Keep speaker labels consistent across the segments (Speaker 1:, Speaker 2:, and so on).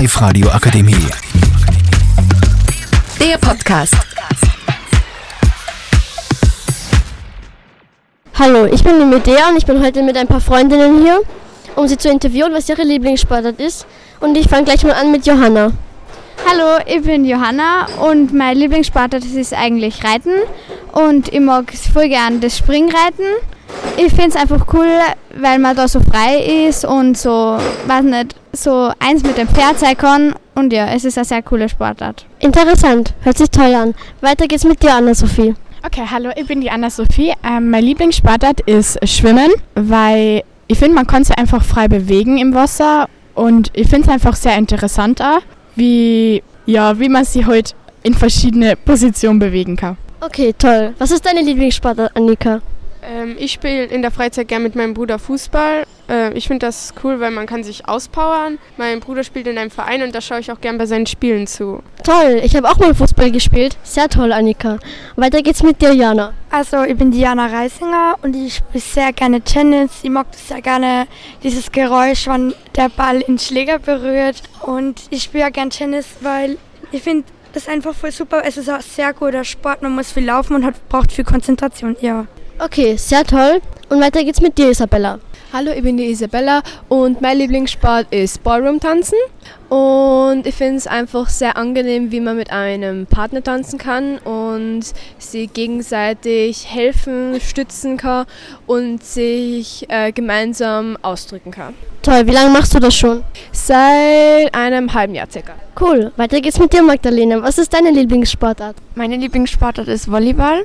Speaker 1: Live-Radio Akademie.
Speaker 2: Der Podcast.
Speaker 3: Hallo, ich bin die Medea und ich bin heute mit ein paar Freundinnen hier, um sie zu interviewen, was ihre Lieblingssportart ist. Und ich fange gleich mal an mit Johanna.
Speaker 4: Hallo, ich bin Johanna und mein Lieblingssportart ist eigentlich Reiten und ich mag voll gern das Springreiten. Ich finde es einfach cool, weil man da so frei ist und so, weiß nicht, so eins mit dem Pferd sein kann und ja, es ist eine sehr coole Sportart.
Speaker 3: Interessant, hört sich toll an. Weiter geht's mit dir, Anna-Sophie.
Speaker 5: Okay, hallo, ich bin die Anna-Sophie. Ähm, mein Lieblingssportart ist Schwimmen, weil ich finde, man kann sich einfach frei bewegen im Wasser und ich finde es einfach sehr interessant auch, wie, ja, wie man sich halt in verschiedene Positionen bewegen kann.
Speaker 3: Okay, toll. Was ist deine Lieblingssportart, Annika?
Speaker 6: Ähm, ich spiele in der Freizeit gern mit meinem Bruder Fußball. Äh, ich finde das cool, weil man kann sich auspowern. Mein Bruder spielt in einem Verein und da schaue ich auch gern bei seinen Spielen zu.
Speaker 3: Toll, ich habe auch mal Fußball gespielt. Sehr toll, Annika. Weiter geht's mit dir, Jana.
Speaker 7: Also, ich bin Diana Reisinger und ich spiele sehr gerne Tennis. Ich mag das sehr gerne, dieses Geräusch, wenn der Ball den Schläger berührt. Und ich spiele ja gern Tennis, weil ich finde das einfach voll super. Es ist auch ein sehr guter Sport. Man muss viel laufen und hat, braucht viel Konzentration. Ja.
Speaker 3: Okay, sehr toll. Und weiter geht's mit dir, Isabella.
Speaker 8: Hallo, ich bin die Isabella und mein Lieblingssport ist Ballroom-Tanzen. Und ich finde es einfach sehr angenehm, wie man mit einem Partner tanzen kann und sie gegenseitig helfen, stützen kann und sich äh, gemeinsam ausdrücken kann.
Speaker 3: Toll, wie lange machst du das schon?
Speaker 8: Seit einem halben Jahr circa.
Speaker 3: Cool, weiter geht's mit dir, Magdalena. Was ist deine Lieblingssportart?
Speaker 9: Meine Lieblingssportart ist Volleyball.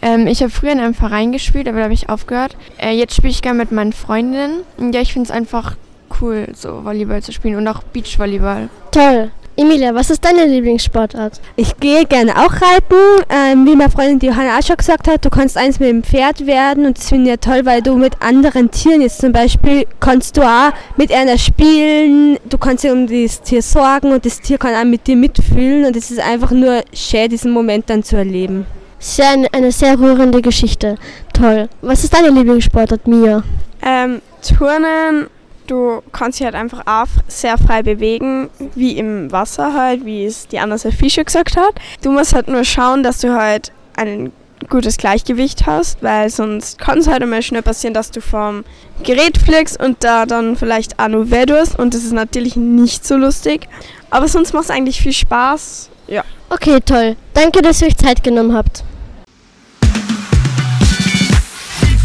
Speaker 9: Ähm, ich habe früher in einem Verein gespielt, aber da habe ich aufgehört. Äh, jetzt spiele ich gerne mit meinen Freundinnen. Und ja, ich finde es einfach cool, so Volleyball zu spielen und auch Beachvolleyball.
Speaker 3: Toll. Emilia, was ist deine Lieblingssportart?
Speaker 10: Ich gehe gerne auch reiten. Ähm, wie meine Freundin Johanna auch schon gesagt hat, du kannst eins mit dem Pferd werden und das finde ich ja toll, weil du mit anderen Tieren jetzt zum Beispiel kannst du auch mit einer spielen, du kannst dir um das Tier sorgen und das Tier kann auch mit dir mitfühlen und es ist einfach nur schön, diesen Moment dann zu erleben.
Speaker 3: Sehr, eine sehr rührende Geschichte. Toll. Was ist deine Lieblingssportart, Mia?
Speaker 11: Ähm, Turnen, du kannst dich halt einfach auch sehr frei bewegen, wie im Wasser halt, wie es die Anna Fischer gesagt hat. Du musst halt nur schauen, dass du halt ein gutes Gleichgewicht hast, weil sonst kann es halt immer schnell passieren, dass du vom Gerät fliegst und da dann vielleicht auch nur weh tust und das ist natürlich nicht so lustig. Aber sonst macht es eigentlich viel Spaß. Ja.
Speaker 3: Okay, toll. Danke, dass ihr euch Zeit genommen habt.